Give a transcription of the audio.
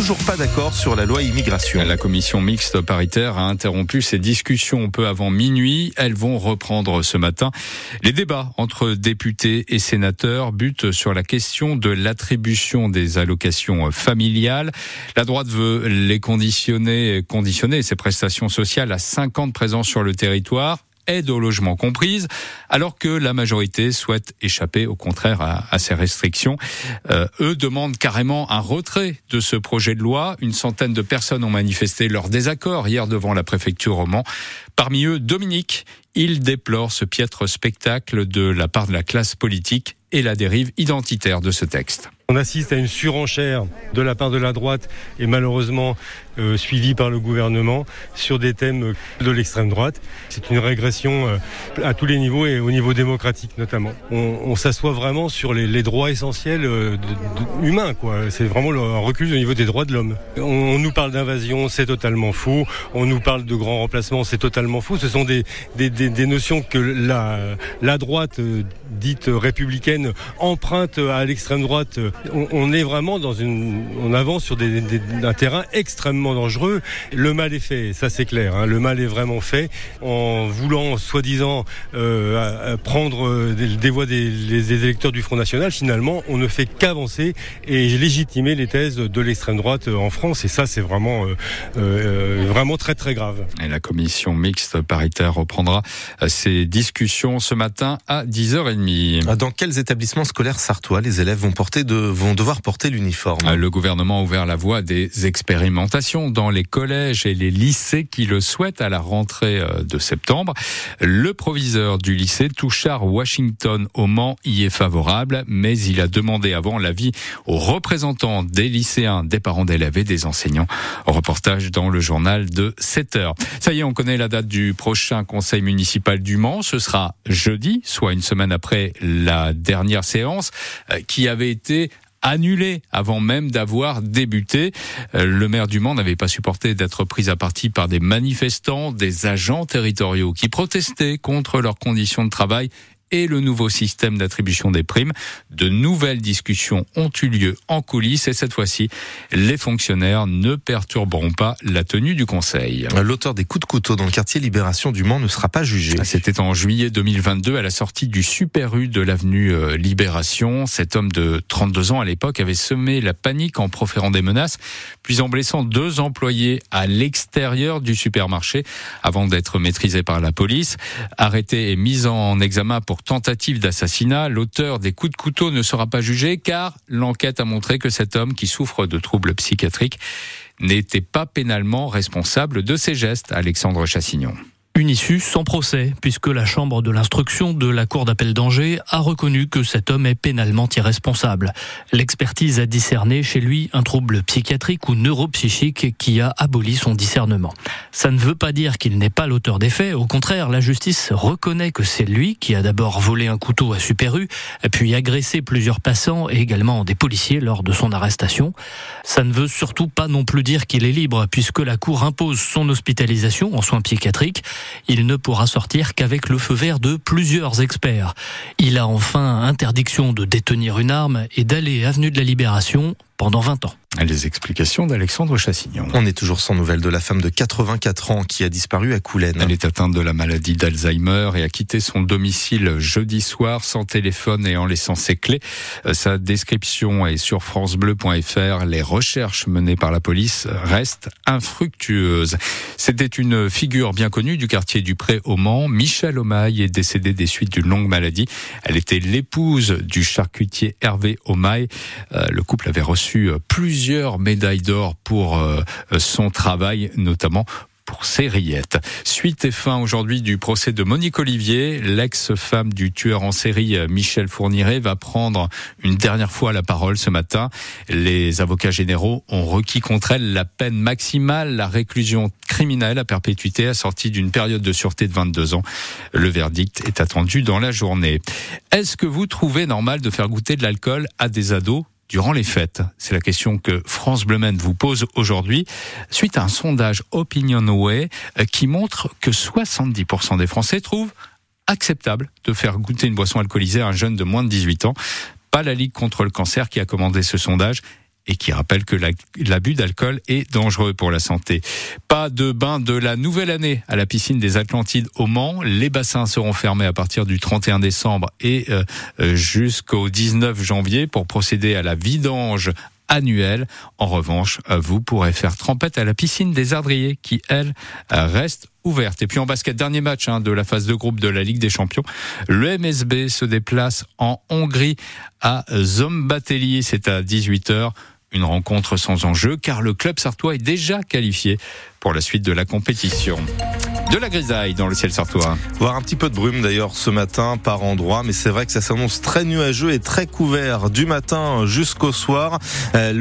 toujours pas d'accord sur la loi immigration. La commission mixte paritaire a interrompu ses discussions peu avant minuit. Elles vont reprendre ce matin. Les débats entre députés et sénateurs butent sur la question de l'attribution des allocations familiales. La droite veut les conditionner, conditionner ces prestations sociales à 5 ans de présence sur le territoire aide au logement comprise, alors que la majorité souhaite échapper au contraire à, ces restrictions. Euh, eux demandent carrément un retrait de ce projet de loi. Une centaine de personnes ont manifesté leur désaccord hier devant la préfecture roman. Parmi eux, Dominique. Il déplore ce piètre spectacle de la part de la classe politique et la dérive identitaire de ce texte. On assiste à une surenchère de la part de la droite et malheureusement euh, suivie par le gouvernement sur des thèmes de l'extrême droite. C'est une régression euh, à tous les niveaux et au niveau démocratique notamment. On, s'assoit vraiment sur les, droits essentiels euh, humains. C'est vraiment un recul au niveau des droits de l'homme. On, nous parle d'invasion, c'est totalement faux. On nous parle de grands remplacements, c'est totalement faux. Ce sont des, notions que la, droite dite républicaine emprunte à l'extrême droite on, est vraiment dans une, on avance sur un terrain extrêmement dangereux. Le mal est fait, ça c'est clair. Hein. le mal est vraiment fait en voulant soi-disant euh, prendre euh, des, voix des, électeurs du Front National. Finalement, on ne fait qu'avancer et légitimer les thèses de l'extrême droite en France. Et ça, c'est vraiment, euh, vraiment très très grave. Et la commission mixte paritaire reprendra ses discussions ce matin à 10h30. Dans quels établissements scolaires sartois les élèves vont porter de vont devoir porter l'uniforme? Ah, le gouvernement a ouvert la voie des expérimentations dans les collèges et les lycées qui le souhaitent à la rentrée euh, de septembre. Le proviseur du lycée Touchard Washington au Mans y est favorable, mais il a demandé avant l'avis aux représentants des lycéens, des parents d'élèves et des enseignants. Reportage dans le journal de 7 heures. Ça y est, on connaît la date du prochain conseil municipal du Mans. Ce sera jeudi, soit une semaine après la dernière séance, euh, qui avait été annulé avant même d'avoir débuté. Euh, le maire du Mans n'avait pas supporté d'être pris à partie par des manifestants, des agents territoriaux qui protestaient contre leurs conditions de travail et le nouveau système d'attribution des primes. De nouvelles discussions ont eu lieu en coulisses et cette fois-ci, les fonctionnaires ne perturberont pas la tenue du Conseil. L'auteur des coups de couteau dans le quartier Libération du Mans ne sera pas jugé. C'était en juillet 2022 à la sortie du Super U de l'avenue euh, Libération. Cet homme de 32 ans à l'époque avait semé la panique en proférant des menaces, puis en blessant deux employés à l'extérieur du supermarché avant d'être maîtrisé par la police. Arrêté et mis en examen pour tentative d'assassinat. L'auteur des coups de couteau ne sera pas jugé car l'enquête a montré que cet homme qui souffre de troubles psychiatriques n'était pas pénalement responsable de ses gestes. Alexandre Chassignon. Une issue sans procès, puisque la Chambre de l'instruction de la Cour d'appel d'Angers a reconnu que cet homme est pénalement irresponsable. L'expertise a discerné chez lui un trouble psychiatrique ou neuropsychique qui a aboli son discernement. Ça ne veut pas dire qu'il n'est pas l'auteur des faits, au contraire, la justice reconnaît que c'est lui qui a d'abord volé un couteau à Super U, puis agressé plusieurs passants et également des policiers lors de son arrestation. Ça ne veut surtout pas non plus dire qu'il est libre, puisque la Cour impose son hospitalisation en soins psychiatriques il ne pourra sortir qu'avec le feu vert de plusieurs experts. Il a enfin interdiction de détenir une arme et d'aller avenue de la Libération pendant 20 ans. Les explications d'Alexandre Chassignon. On est toujours sans nouvelles de la femme de 84 ans qui a disparu à Coulennes. Elle est atteinte de la maladie d'Alzheimer et a quitté son domicile jeudi soir sans téléphone et en laissant ses clés. Euh, sa description est sur francebleu.fr. Les recherches menées par la police restent infructueuses. C'était une figure bien connue du quartier du Pré au Mans. Michel Omaille est décédée des suites d'une longue maladie. Elle était l'épouse du charcutier Hervé Omaille. Euh, le couple avait reçu euh, plusieurs médailles d'or pour euh, son travail, notamment pour ses rillettes. Suite et fin aujourd'hui du procès de Monique Olivier, l'ex-femme du tueur en série euh, Michel Fourniret va prendre une dernière fois la parole ce matin. Les avocats généraux ont requis contre elle la peine maximale, la réclusion criminelle à perpétuité assortie d'une période de sûreté de 22 ans. Le verdict est attendu dans la journée. Est-ce que vous trouvez normal de faire goûter de l'alcool à des ados durant les fêtes C'est la question que France Bleu vous pose aujourd'hui suite à un sondage Opinionway euh, qui montre que 70% des Français trouvent acceptable de faire goûter une boisson alcoolisée à un jeune de moins de 18 ans. Pas la Ligue contre le cancer qui a commandé ce sondage et qui rappelle que l'abus d'alcool est dangereux pour la santé. Pas de bain de la nouvelle année à la piscine des Atlantides au Mans. Les bassins seront fermés à partir du 31 décembre et euh, euh, jusqu'au 19 janvier pour procéder à la vidange annuelle. En revanche, euh, vous pourrez faire trempette à la piscine des Ardriers qui, elle, reste ouverte. Et puis en basket, dernier match hein, de la phase de groupe de la Ligue des Champions. Le MSB se déplace en Hongrie à Zombatelli. C'est à 18h. Une rencontre sans enjeu car le club sartois est déjà qualifié pour la suite de la compétition. De la grisaille dans le ciel sartois. Voir un petit peu de brume d'ailleurs ce matin par endroit, mais c'est vrai que ça s'annonce très nuageux et très couvert du matin jusqu'au soir. Euh,